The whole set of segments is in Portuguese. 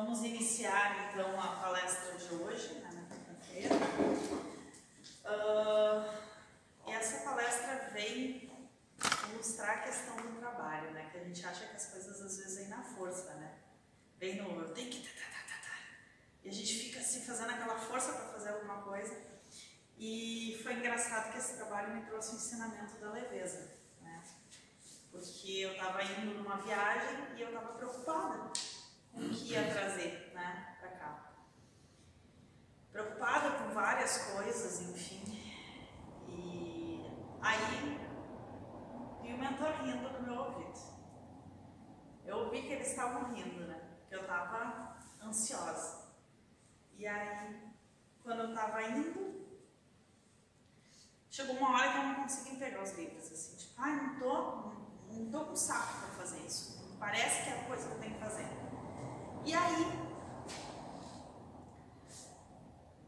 Vamos iniciar então a palestra de hoje, né, na quinta-feira. Uh, essa palestra vem ilustrar a questão do trabalho, né? Que a gente acha que as coisas às vezes vêm na força, né? Vem no eu tenho que. Tá, tá, tá, tá, e a gente fica assim fazendo aquela força para fazer alguma coisa. E foi engraçado que esse trabalho me trouxe o ensinamento da leveza, né? Porque eu estava indo numa viagem e eu estava preocupada com o que ia trazer, né, para cá. Preocupada com várias coisas, enfim. E aí vi o mentor rindo no meu ouvido. Eu ouvi que eles estavam rindo, né? Que eu estava ansiosa. E aí, quando eu estava indo, chegou uma hora que eu não consegui pegar os livros, assim, tipo, ai, não tô, não tô com saco para fazer isso. Parece que é a coisa que eu tenho que fazer. E aí,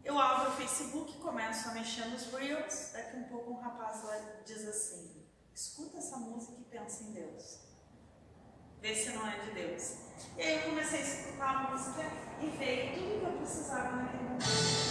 eu abro o Facebook, começo a mexer nos Reels, daqui um pouco um rapaz lá diz assim, escuta essa música e pensa em Deus. Vê se não é de Deus. E aí eu comecei a escutar a música e veio tudo que eu precisava naquele momento.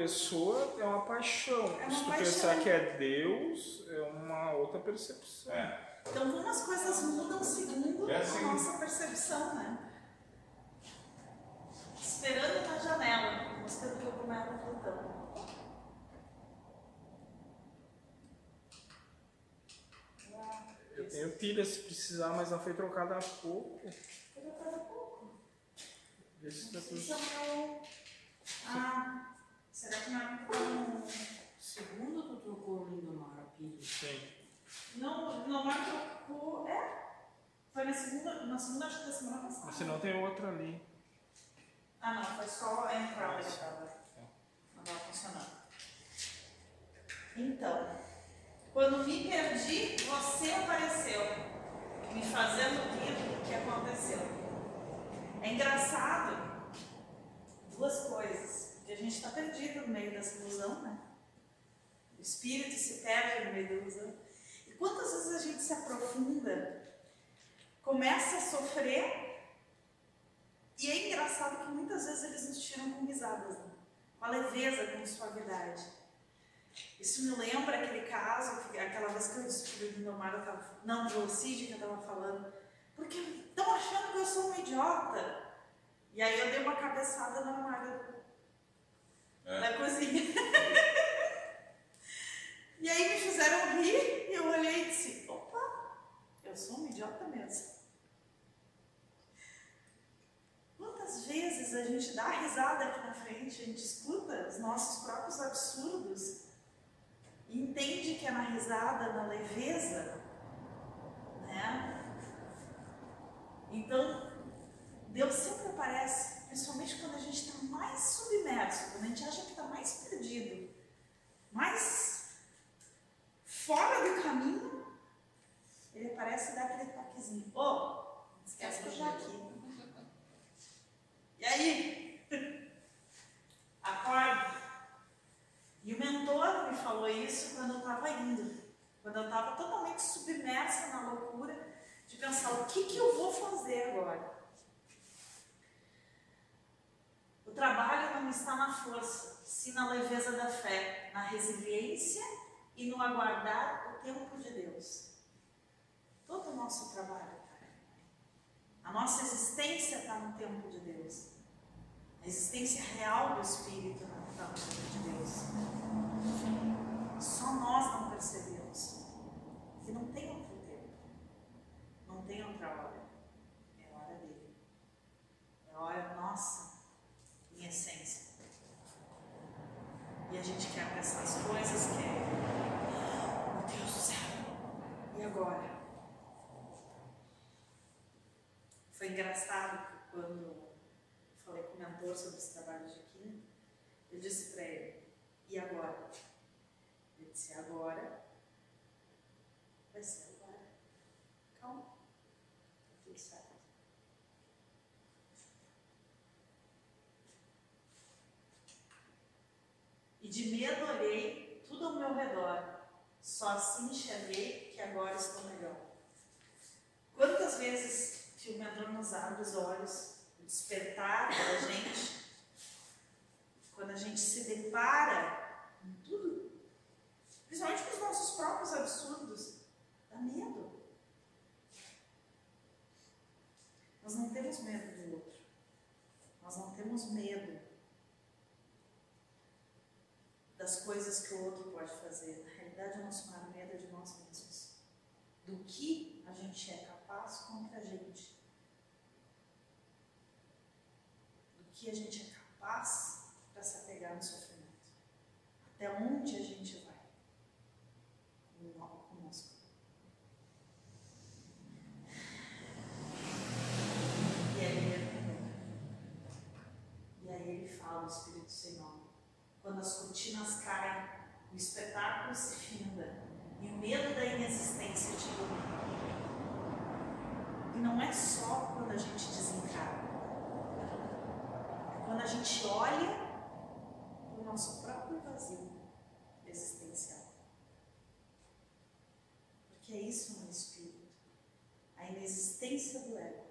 Pessoa, é uma paixão. É uma se tu paixão. pensar que é Deus, é uma outra percepção. É. Então como as coisas mudam segundo É assim. a nossa percepção, né? Esperando na janela, música do Cogumelo cantando. Eu tenho pilha se precisar, mas não foi trocada há pouco. Foi trocada há pouco. Vê se tá tudo- Isso é. Ah, será que não é com. Segundo tu trocou o Lindomar, pilha? Sim. Não, não é trocou. É? Foi na segunda, na segunda acho que da semana passada. Se não tem outra ali. Ah, não, foi só a entrada que estava. Não estava funcionando. Então, quando me perdi, você apareceu, me fazendo rir do que aconteceu. É engraçado duas coisas. Que a gente está perdido no meio dessa ilusão, né? O espírito se perde no meio da ilusão. E quantas vezes a gente se aprofunda, começa a sofrer e é engraçado que muitas vezes eles nos tiram com risadas, né? com a leveza, com suavidade. Isso me lembra aquele caso, que, aquela vez que eu descobri do meu mar, eu tava, não, do Cid que eu estava falando, porque estão achando que eu sou um idiota. E aí eu dei uma cabeçada na armário é. na cozinha. e aí me fizeram rir e eu olhei e disse: opa, eu sou um idiota mesmo. Quantas vezes a gente dá risada aqui na frente, a gente escuta os nossos próprios absurdos e entende que é na risada, na leveza, né? Então, Deus sempre aparece principalmente quando a gente está mais submerso, quando a gente acha que está mais perdido, mais fora do caminho, ele aparece e dá aquele toquezinho. Ô, oh, esquece que eu já aqui. E aí? Acorda. E o mentor me falou isso quando eu estava indo. Quando eu estava totalmente submersa na loucura de pensar o que, que eu vou fazer agora. O trabalho não está na força, sim na leveza da fé, na resiliência e no aguardar o tempo de Deus. Todo o nosso trabalho a nossa existência está no tempo de Deus. A existência real do Espírito está no tempo de Deus. Só nós não percebemos. Que não tem outro tempo. Não tem outra hora. É hora dele. É hora nossa, em essência. E a gente quer apressar as coisas, quer. Meu Deus do céu. E agora? Foi engraçado quando falei com o mentor sobre esse trabalho de quinta, eu disse para ele, e agora? Ele disse, agora vai ser agora. Calma, tá tudo certo. E de medo olhei tudo ao meu redor, só assim enxerguei que agora estou melhor. Quantas vezes o mentor nos abre os olhos, o despertar da gente, quando a gente se depara com tudo, principalmente com os nossos próprios absurdos, dá medo. Nós não temos medo do outro. Nós não temos medo das coisas que o outro pode fazer. Na realidade, o nosso maior medo é de nós mesmos. Do que a gente é capaz contra a gente. que a gente é capaz para se apegar no sofrimento. Até onde a gente vai conosco. E aí, e aí ele fala, o Espírito sem nome. Quando as cortinas caem, o espetáculo se finda e o medo da inexistência te domina. E não é só quando a gente desencarna quando a gente olha o nosso próprio vazio existencial. Porque é isso no espírito, a inexistência do ego.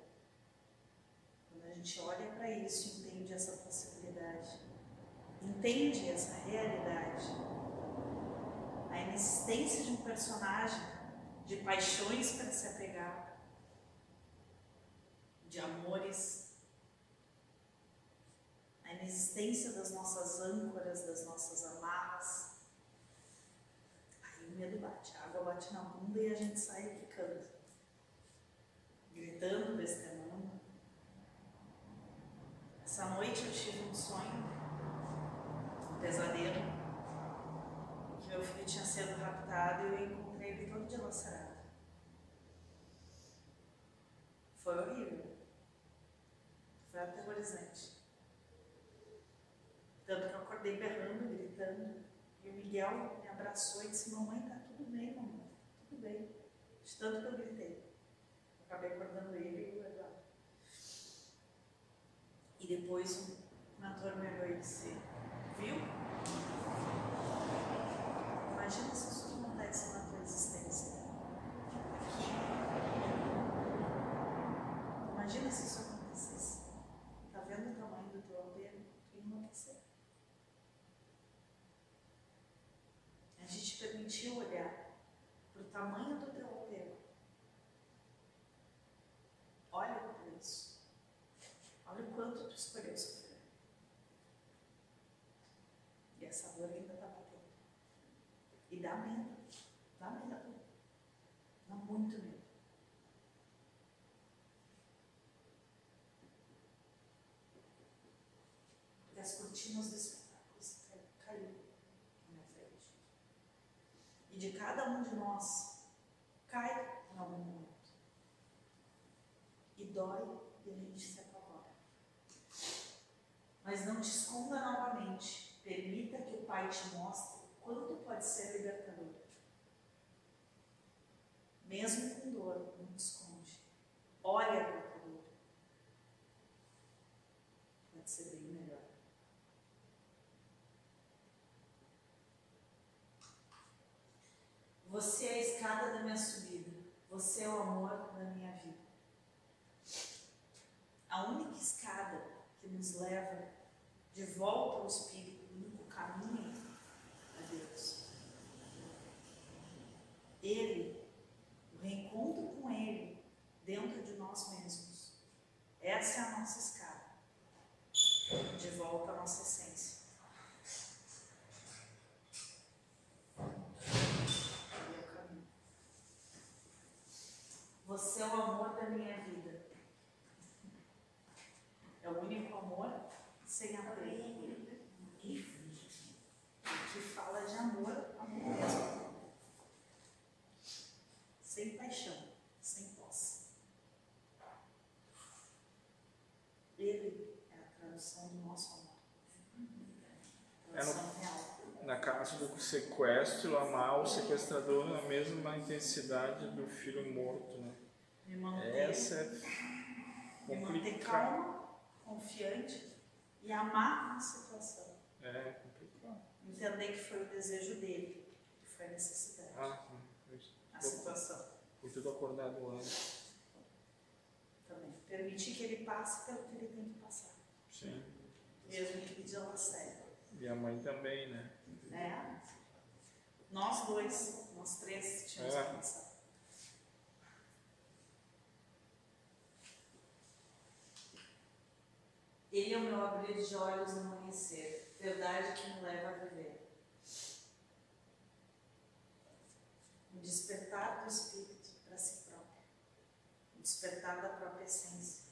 Quando a gente olha para isso e entende essa possibilidade, entende essa realidade, a inexistência de um personagem, de paixões para se apegar, de amores a inexistência das nossas âncoras, das nossas amarras. Aí o medo bate, a água bate na bunda e a gente sai ficando, gritando, testemunho. Essa noite eu tive um sonho, um pesadelo, que meu filho tinha sido raptado e eu encontrei ele todo dilacerado. Foi horrível. Tanto que eu acordei berrando, gritando. E o Miguel me abraçou e disse: Mamãe, tá tudo bem, mamãe, tá tudo bem. De tanto que eu gritei. Eu acabei acordando ele e o Eduardo. E depois o mentor me olhou e disse: Viu? Imagina se isso acontece na tua existência. Aqui. Imagina se isso acontecesse. Tá vendo o tamanho do teu apego? Tu enlouquecer. Permitiu olhar para o tamanho do teu apego. Olha para isso. Olha o quanto tu escolheu sofrer. E essa dor ainda está batendo. E dá medo. Dá medo. Dá muito medo. as cortinas do espetáculo se cai- caiu na minha frente. E de cada um de nós cai em algum momento. E dói e a gente se apavora. Mas não te esconda novamente. Permita que o Pai te mostre quanto pode ser libertador. Mesmo com dor, não te esconde. Olha para a dor. Pode ser bem melhor. Você é a escada da minha subida. Você é o amor da minha vida. A única escada que nos leva de volta ao Espírito, o único caminho a Deus. Ele, o reencontro com Ele dentro de nós mesmos. Essa é a nossa escada. De volta à nossa essência. Ele é o caminho. Você é o amor da minha vida. É o único amor sem apego. Que fala de amor, amor mesmo. Sem paixão, sem posse. Ele é a tradução do nosso amor. Tradução real. Na caso do sequestro, amar o sequestrador na mesma intensidade do filho morto, né? Me manter, Essa é me manter calma, confiante e amar a situação. É complicado. Entender que foi o desejo dele, que foi a necessidade, Ah, a situação. Foi tudo acordado antes. Também. Permitir que ele passe pelo que ele tem que passar. Sim. Mesmo que pediu sério. E a mãe também, né? É. Nós dois, nós três tínhamos É. que passar. Ele é o meu abrir de olhos no amanhecer, verdade que me leva a viver. O despertar do espírito para si próprio, o despertar da própria essência.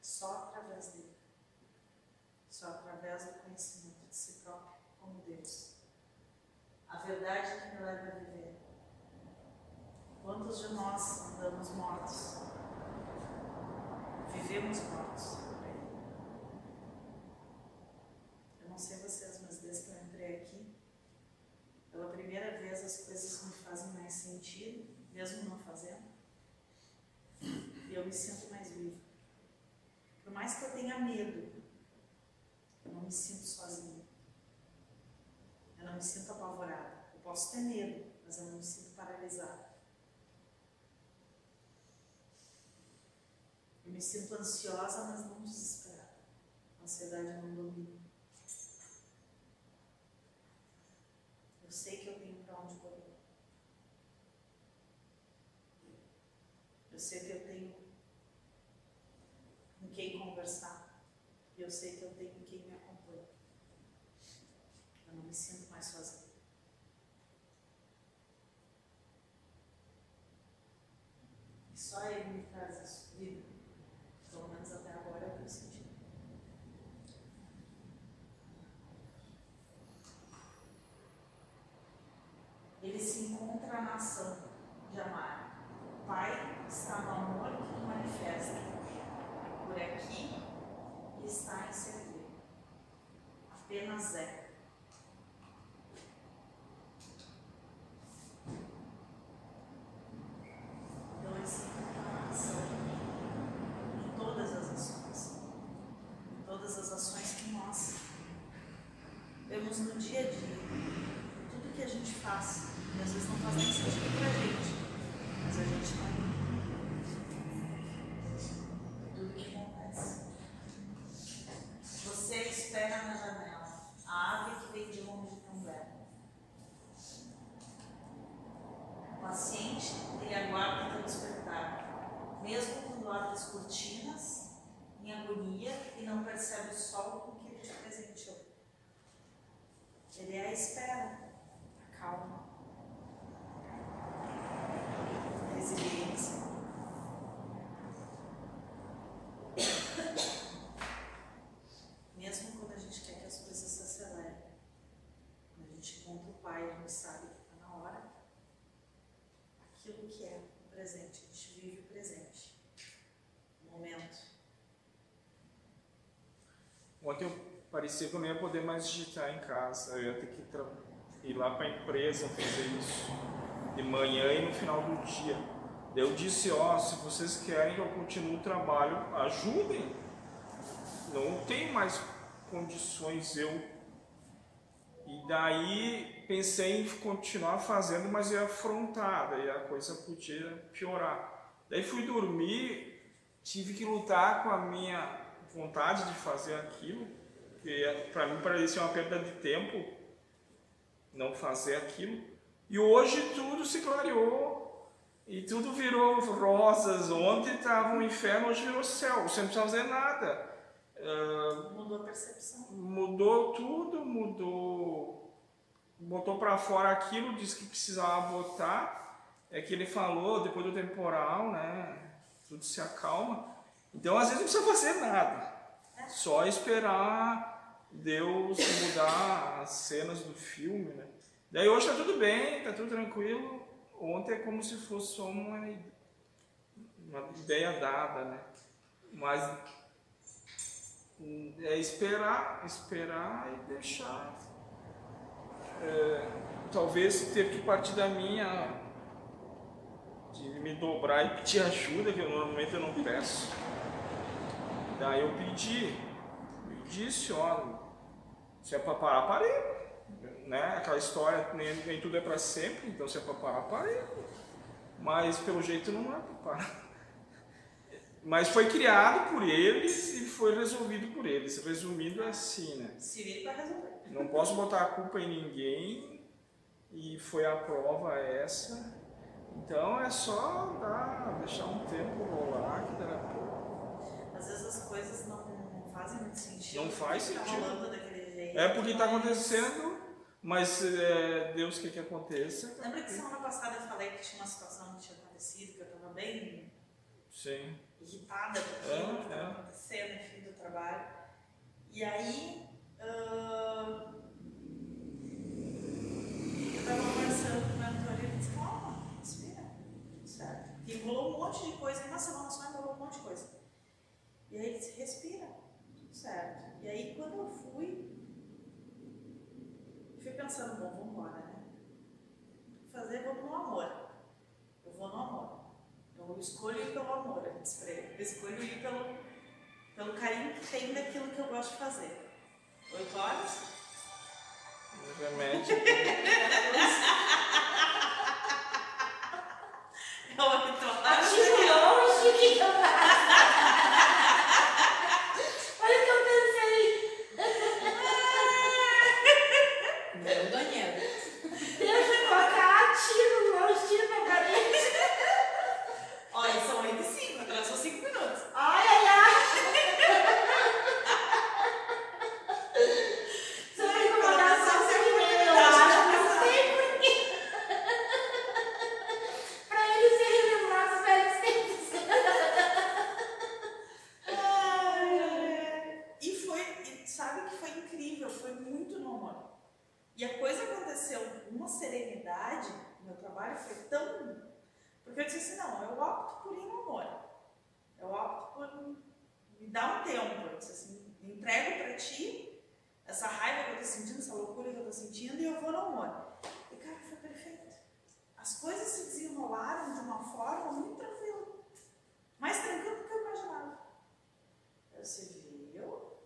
Só através dele, só através do conhecimento de si próprio como Deus. A verdade que me leva a viver. Quantos de nós andamos mortos? Vivemos mortos. Eu não sei vocês, mas desde que eu entrei aqui, pela primeira vez as coisas me fazem mais sentido, mesmo não fazendo. E eu me sinto mais viva. Por mais que eu tenha medo, eu não me sinto sozinha. Eu não me sinto apavorada. Eu posso ter medo, mas eu não me sinto paralisada. Me sinto ansiosa, mas não desesperada. A ansiedade não domina. Eu sei que eu tenho para onde correr. Eu sei que eu tenho com quem conversar. E eu sei que eu tenho quem me acompanha. Eu não me sinto mais sozinha. E só ele me traz isso, vida. Pelo menos até agora é o que eu senti. Ele se encontra na ação de amar. O Pai está no amor que o manifesta. Por aqui e está em servir. Apenas é. Então ele se encontra na ação. Em todas as ações. Em todas as ações que nós no dia a dia. Tudo que a gente faz. E às vezes não faz nem sentido pra gente. Mas a gente não tudo que acontece. Você espera na janela, a ave que vem de longe tão bela. Paciente, ele aguarda teu despertar, mesmo quando abre as cortinas, em agonia, e não percebe o sol com que ele te presenteou. Ele é a espera, a calma, a resiliência. gente encontra o Pai, a gente sabe que está na hora. Aquilo que é o presente, a gente vive o presente. O momento. Ontem eu parecia que eu não ia poder mais digitar em casa. Eu ia ter que ir lá para a empresa fazer isso de manhã e no final do dia. Eu disse, ó, se vocês querem que eu continue o trabalho, ajudem. Não tenho mais condições eu. E daí pensei em continuar fazendo, mas ia afrontar, daí a coisa podia piorar. Daí fui dormir, tive que lutar com a minha vontade de fazer aquilo, que para mim parecia uma perda de tempo não fazer aquilo. E hoje tudo se clareou e tudo virou rosas. Ontem estava um inferno, hoje virou céu, sem precisar fazer nada. Ah, Mudou a percepção. mudou tudo, mudou, botou para fora aquilo, disse que precisava botar. É que ele falou depois do temporal, né? Tudo se acalma. Então às vezes não precisa fazer nada, só esperar Deus mudar as cenas do filme, né? Daí hoje tá tudo bem, tá tudo tranquilo. Ontem é como se fosse só uma, uma ideia dada, né? Mas é esperar, esperar e deixar. É, talvez ter que partir da minha de me dobrar e pedir ajuda, que eu, normalmente eu não peço. Daí eu pedi, eu disse, ó, se é para parar, parei. Né? Aquela história, nem, nem tudo é para sempre, então se é para parar, parei. Mas pelo jeito não é para parar. Mas foi criado por eles e foi resolvido por eles. Resumido é assim, né? Se vire para resolver. Não posso botar a culpa em ninguém e foi a prova essa. Então é só dar, deixar um tempo rolar que daqui a pouco. Às vezes as coisas não, fazem muito sentido. Não faz sentido. rolando É porque está acontecendo, mas é, Deus quer que aconteça. Lembra que semana passada eu falei que tinha uma situação que tinha acontecido, que eu estava bem Sim. irritada com É, aquilo que estava é. acontecendo, enfim, do trabalho. E aí, ah, eu estava conversando com o mentor e ele disse, calma, respira, tudo certo. E enrolou um monte de coisa, uma semana só enrolou um monte de coisa. E aí ele disse, respira, tudo certo. E aí quando eu fui, fui pensando, bom, vamos embora, né? Fazer, vamos no amor. Eu vou no amor. Eu escolho ir pelo amor, eu disse pra ele. Eu escolho ir pelo, pelo carinho que tem daquilo que eu gosto de fazer. Oito horas? Remédio. É oito horas. Aqui longe, que eu faço? Olha o que eu pensei. Não, Daniel. Deixa eu colocar tiro longe, tiro na parede. Olha, são oito e cinco, agora são cinco minutos. Ai, ai, ai. Você vai incomodar só um segundo, eu acho. Não sei por quê. Pra ele se relembrar dos velhos tempos. E foi, e sabe que foi incrível, foi muito no amor. E a coisa aconteceu com uma serenidade, meu trabalho foi tão. Porque eu disse assim: não, eu opto por ir no amor. Eu opto por me dar um tempo. Eu disse assim: me entrego pra ti essa raiva que eu tô sentindo, essa loucura que eu tô sentindo, e eu vou no amor. E cara, foi perfeito. As coisas se desenrolaram de uma forma muito tranquila. Mais tranquila do que eu imaginava. Eu disse, viu?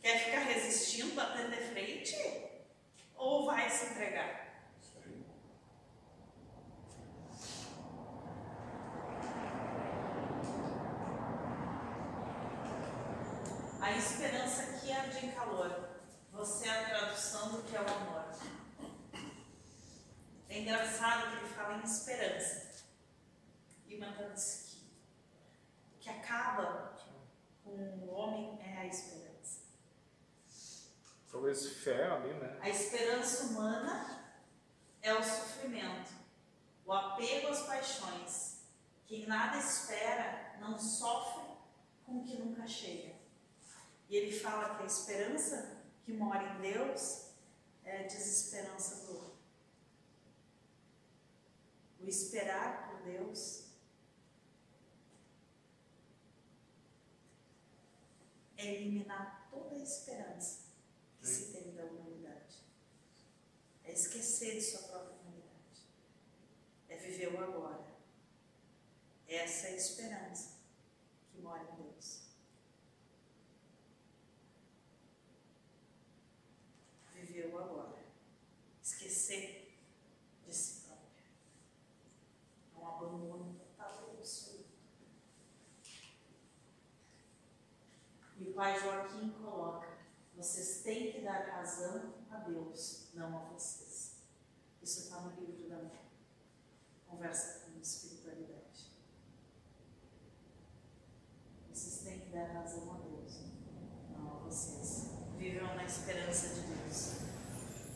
Quer ficar resistindo, batendo de frente? Ou vai se entregar? Isso aí. A em calor. Você é a tradução do que é o amor. É engraçado que ele fala em esperança. E que o que acaba com o homem é a esperança. Talvez fé ali, né? A esperança humana é o sofrimento, o apego às paixões. Quem nada espera não sofre com o que nunca chega. E ele fala que a esperança que mora em Deus é desesperança do. O esperar por Deus é eliminar toda a esperança que se tem da humanidade. É esquecer de sua própria humanidade. É viver o agora. Essa é a esperança que mora em Deus. Viver o agora. Esquecer de si próprio. É um abandono total e absoluto. E o pai Joaquim coloca: vocês têm que dar razão a Deus, não a vocês. Isso está no livro da Conversa com Espiritualidade. Vocês têm que dar razão a Deus, não a vocês. Vivam na esperança de Deus.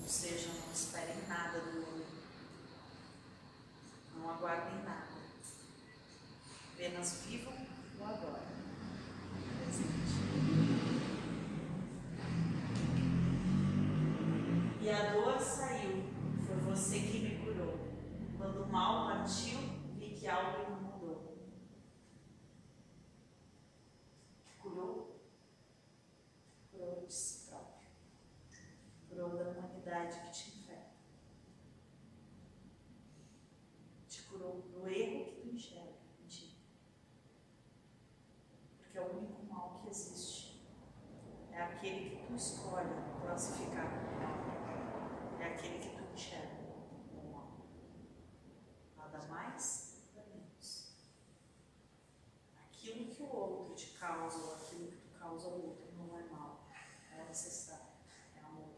Ou seja, não esperem nada do homem. Não aguardem nada. Apenas vivam o agora. Presente. E a dor saiu, foi você que me curou. Quando o mal partiu, vi que algo me mudou. Curou, curou de si próprio. Curou da humanidade que te infecta. Te curou do erro que tu enxerga em ti. Porque é o único mal que existe. É aquele que tu escolhe classificar como mal é aquele que tu enxerga como mal. Nada mais, nada menos. Aquilo que o outro te causa, ou aquilo que tu causa ao outro, não é mal, é necessário, é amor.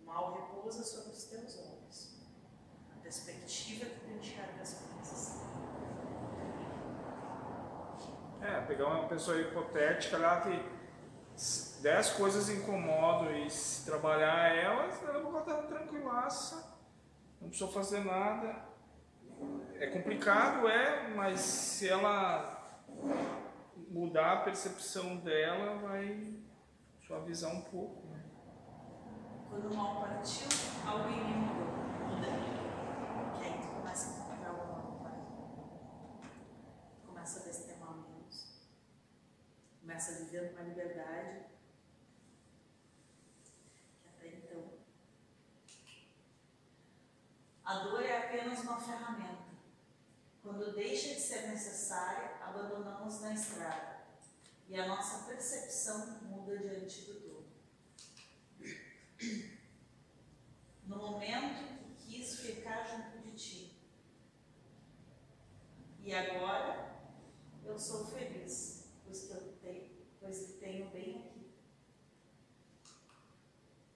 O mal repousa sobre os teus olhos, a perspectiva que tu enxerga as coisas. É, pegar uma pessoa hipotética lá que dez coisas incomodam e se trabalhar elas, ela vai estar tranquilaça, não precisa fazer nada. É complicado, é, mas se ela mudar a percepção dela, vai suavizar um pouco. né? Quando o mal partiu, algo em mim mudou. Muda. Que aí tu começa a encontrar o do Pai. Tu começa a destemar menos. Começa a viver uma liberdade que até então. A dor é apenas uma ferramenta. Quando deixa de ser necessária, abandonamos na estrada. E a nossa percepção muda diante do todo. No momento que quis ficar junto de ti. E agora eu sou feliz, pois que eu tenho, pois que tenho bem aqui.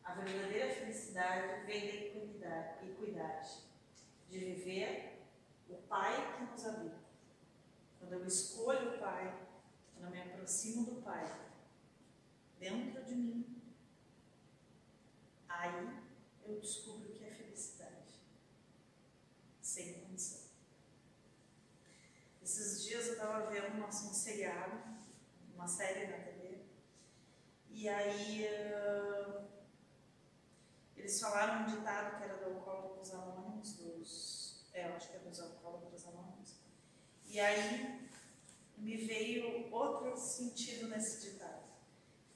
A verdadeira felicidade vem da equidade, equidade, de viver o Pai que nos habita. Quando eu escolho o Pai, quando eu me aproximo do Pai, dentro de mim, aí eu descubro o que é felicidade. Sem condição. Esses dias eu estava vendo um, um seriado, uma série na TV, e aí uh, eles falaram um ditado que era do Alcoólicos Anônimos, dos. É, eu acho que é dos Alcoólicos Anônimos. E aí me veio outro sentido nesse ditado.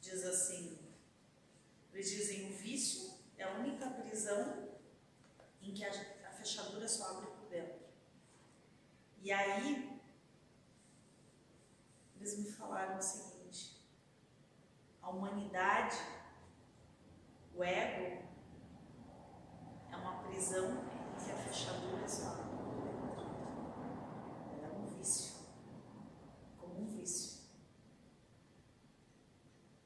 Diz assim: eles dizem o vício é a única prisão em que a, fechadura só abre por dentro. E aí, eles me falaram o seguinte: a humanidade, o ego, é uma prisão em que a fechadura só abre por dentro. Ela é um vício, como um vício.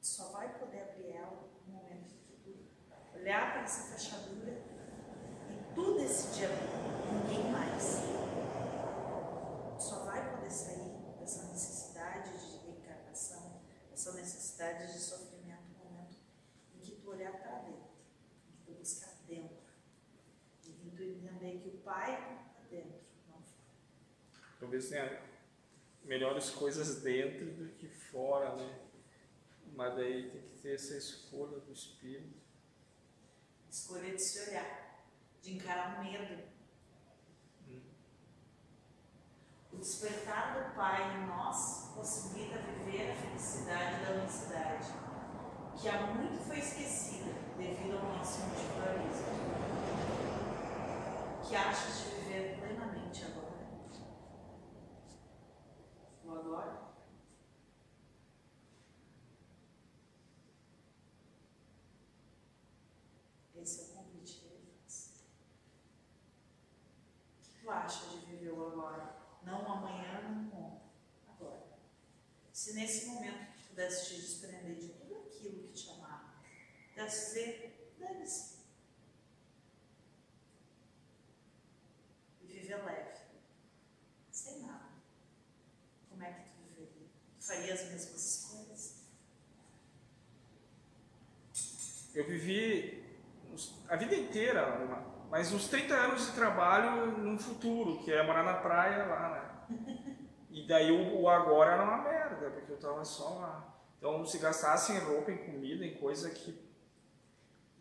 Só vai poder abrir ela no momento que tu olhar para essa fechadura e tu decidir abrir, ninguém mais. Só vai poder sair dessa necessidade de reencarnação, dessa necessidade de sofrimento no momento em que tu olhar para dentro, em que tu buscar dentro, em que tu entender que o Pai está dentro, não fora. Talvez tenha melhores coisas dentro do que fora, né? Mas daí tem que ter essa escolha do espírito. Escolha de se olhar, de encarar o medo. O despertar do Pai em nós possibilita viver a felicidade da unicidade, que há muito foi esquecida devido ao nosso individualismo. Que achas de viver plenamente agora? O agora? Esse é o convite que ele faz. O que tu acha de viver o agora? Não o amanhã, não o ontem. Agora. Se nesse momento tu pudesse te desprender de tudo aquilo que te amava, pudesse dizer, dane-se. E viver leve. Sem nada. Como é que tu viveria? Tu faria as mesmas escolhas? Eu vivi a vida inteira, mas uns 30 anos de trabalho num futuro, que é morar na praia lá, né? E daí o, o agora era uma merda, porque eu tava só lá. Então, se gastasse em roupa, em comida, em coisa que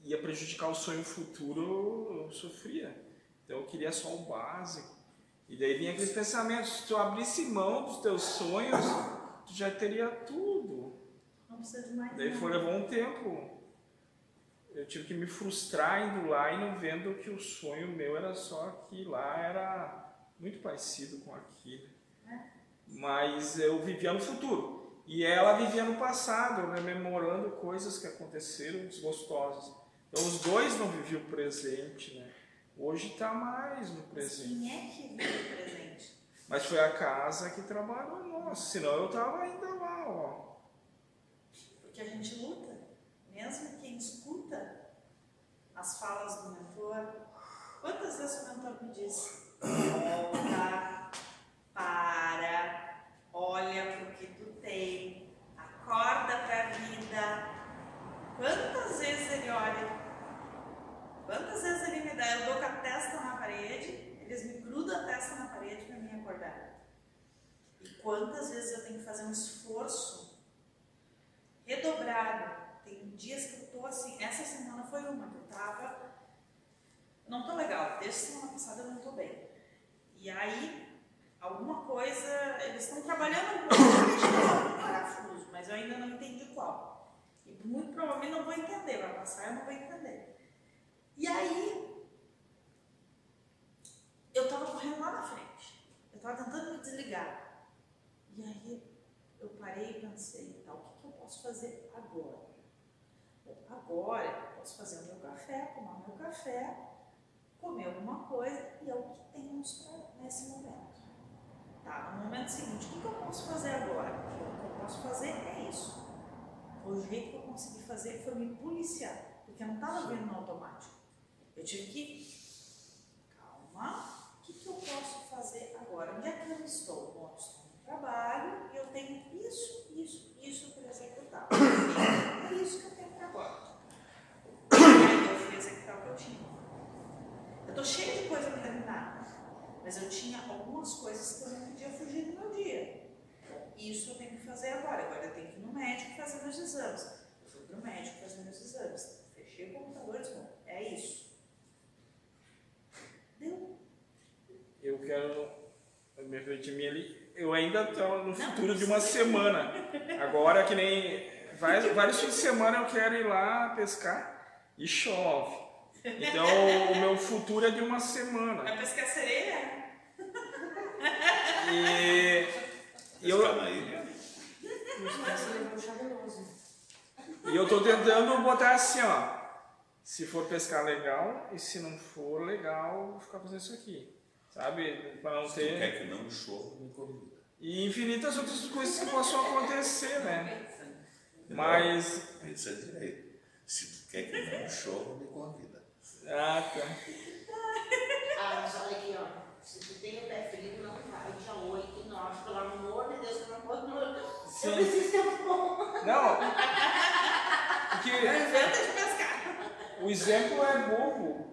ia prejudicar o sonho futuro, eu sofria. Então, eu queria só o básico. E daí vinha aqueles pensamentos, se tu abrisse mão dos teus sonhos, tu já teria tudo. Não precisa de mais Daí nada. foi levou um tempo. Eu tive que me frustrar indo lá e não vendo que o sonho meu era só que lá era muito parecido com aquilo. Mas eu vivia no futuro. E ela vivia no passado, rememorando coisas que aconteceram desgostosas. Então os dois não viviam o presente, né? Hoje está mais no presente. quem é que vive o presente? Mas foi a casa que trabalhou nossa, senão eu tava ainda lá, ó. Porque a gente luta. Mesmo quem escuta as falas do mentor, quantas vezes o mentor me disse: volta, para, olha para o que tu tem, acorda para a vida. Quantas vezes ele olha? Quantas vezes ele me dá? Eu dou com a testa na parede, eles me grudam a testa na parede para me acordar. E quantas vezes eu tenho que fazer um esforço redobrado. Tem dias que eu tô assim, essa semana foi uma que eu tava. Não tô legal, desde semana passada eu não tô bem. E aí, alguma coisa, eles estão trabalhando um parafuso, mas eu ainda não entendi qual. E muito provavelmente não vou entender, vai passar eu não vou entender. E aí, eu tava correndo lá na frente. Eu tava tentando me desligar. E aí, eu parei e pensei, tá, o que, que eu posso fazer agora? Agora eu posso fazer o meu café, tomar meu café, comer alguma coisa e é o que temos nesse momento. Tá, no momento seguinte, o que, que eu posso fazer agora? O que eu posso fazer é isso. O jeito que eu consegui fazer foi me policiar, porque eu não estava vendo no automático. Eu tive que, calma, o que, que eu posso fazer agora? Onde é que eu estou? Bom, estou no trabalho e eu tenho isso, isso, isso para executar. É isso que eu tenho para agora. E aí eu fui executar o que eu tinha. Eu estou cheia de coisa para terminar, mas eu tinha algumas coisas que eu não podia fugir do meu dia. Isso eu tenho que fazer agora. Agora eu tenho que ir no médico fazer meus exames. Eu fui para o médico fazer meus exames. Fechei o computador e disse, bom, é isso. Deu. Eu quero me redimir ali. Eu ainda estou no futuro de uma semana. Agora que nem vários fins de semana eu quero ir lá pescar e chove. Então o meu futuro é de uma semana. Vai pescar sereia? E, e eu, Pescar na ilha. e eu tô tentando botar assim, ó. Se for pescar legal e se não for legal, vou ficar fazendo isso aqui. Sabe? Para não Se ter. quer que não chova, me convida. E infinitas outras coisas que possam acontecer, né? Mas. Isso é direito. Se tu quer que não chova, me convida. Ah, tá. Ah, mas olha aqui, ó. Se tu tem o pé frio, não vai dia 8 e 9, pelo amor de Deus, que eu não posso. Eu Sim. preciso ter um bom. Não. Não Porque inventa de pescar. o exemplo é bobo,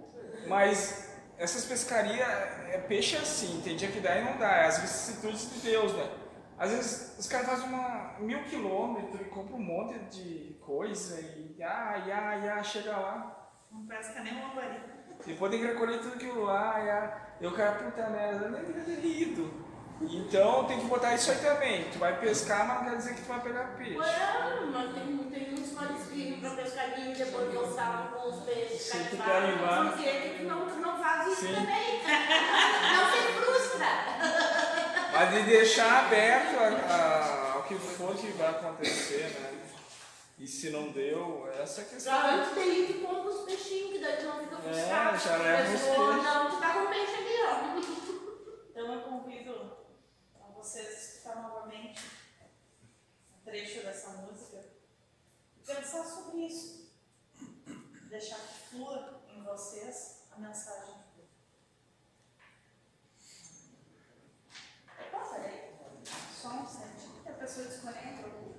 mas essas pescarias é peixe assim, tem dia que dá e não dá, é as vicissitudes de Deus, né? Às vezes os caras fazem uma mil quilômetros e compram um monte de coisa e ah, ah, ah, chega lá. Não pesca nem uma varinha. Depois tem que recolher tudo aquilo lá, e o cara, puta merda, eu nem devia ter ido. Então tem que botar isso aí também. Tu vai pescar, mas não quer dizer que tu vai pegar peixe. Ué, mas tem, tem muitos marisquinhos pra pescadinho e depois voltar com os peixes Sim, tu. Por que que não, não faz isso Sim. também? Não se frustra. Mas de deixar aberto a- a- ao que for que vai acontecer, né? E se não deu, essa é a questão. Já antes de ir, tu compra os peixinhos, que daí tu não fica frustrado. É, já leva os peixes. Não, tu tá com peixe ali, ó. Então eu convido a vocês a escutar novamente um trecho dessa música e pensar sobre isso. Deixar que flua em vocês a mensagem de Deus. Peraí. Só um instante. que A pessoa desconecta.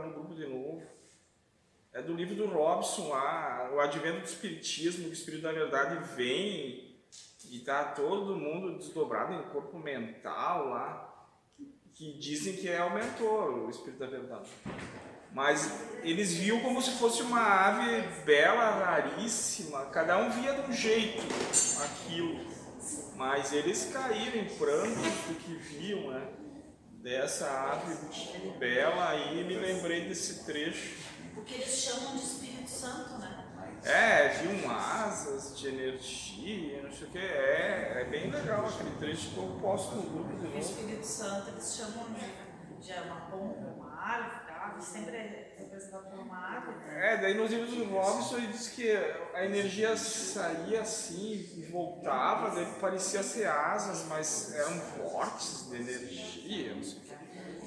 Botar no grupo de novo. É do livro do Robson lá, o advento do espiritismo, o espírito da verdade vem e tá todo mundo desdobrado em corpo mental lá, que dizem que é o mentor, o espírito da verdade. Mas eles viam como se fosse uma ave bela, raríssima, cada um via de um jeito aquilo. Mas eles caíram em prantos do que viam, né? Dessa ave bela aí me lembrei desse trecho. Porque eles chamam de Espírito Santo, né? É, viam asas de energia, não sei o que. É, é bem legal aquele trecho que eu posto no grupo O. Espírito Santo eles chamam de, de uma pomba, uma árvore, tá? sempre é representado por uma árvore. É, daí nos livros do Robson ele diz que a energia saía assim e voltava, daí parecia ser asas, mas eram fortes de energia, não sei o quê.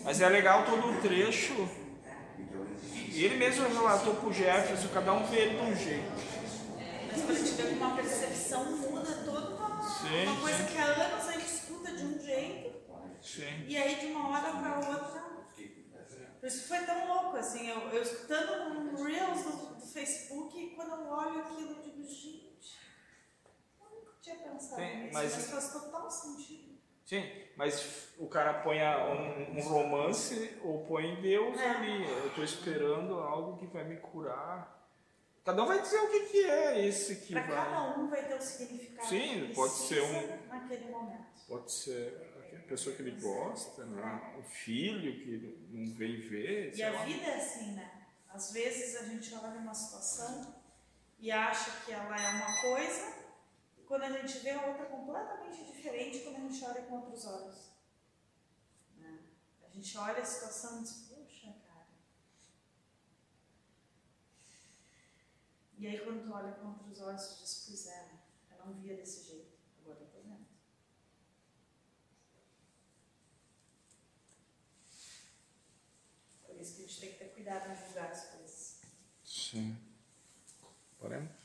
Mas é legal todo o trecho. E ele mesmo relatou pro Jefferson, cada um vê ele de um jeito. Mas pra gente ver como a percepção muda toda uma, Sim, uma coisa sim. que há anos a gente escuta de um jeito Sim. e aí de uma hora pra outra. Por isso que foi tão assim, eu, eu escutando um Reels do, do Facebook e quando eu olho aquilo eu digo, gente, eu nunca tinha pensado Sim, nisso, mas- mas faz total sentido. Sim, mas o cara põe um, um romance ou põe Deus É. ali. Eu estou esperando algo que vai me curar. Cada um vai dizer o que, que é esse que Pra vai. cada um vai ter o significado Sim, que pode ser um- naquele momento. Pode ser a pessoa que ele gosta, né? o filho que ele não vem ver. E a lá. vida é assim, né? Às vezes a gente olha uma situação e acha que ela é uma coisa, e quando a gente vê a outra completamente diferente quando a gente olha com outros olhos. Né? A gente olha a situação e diz, puxa, cara. E aí quando tu olha com outros olhos, tu diz, pois é, eu não via desse jeito, agora eu tô vendo. Por isso que a gente tem que ter cuidado em julgar as coisas. Sim. Podemos?